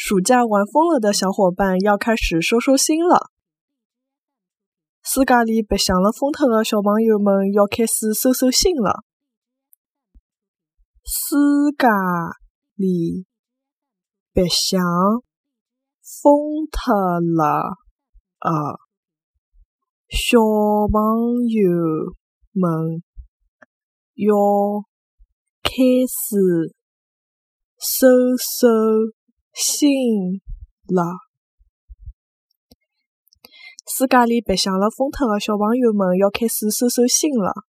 暑假玩疯了的小伙伴要开始收收心了。暑假里白相了疯脱的小朋友们要开始收收心了。暑假里白相疯脱了的小朋友们要开始收收。心了，世界里白相了疯脱的小朋友们要开始收收心了。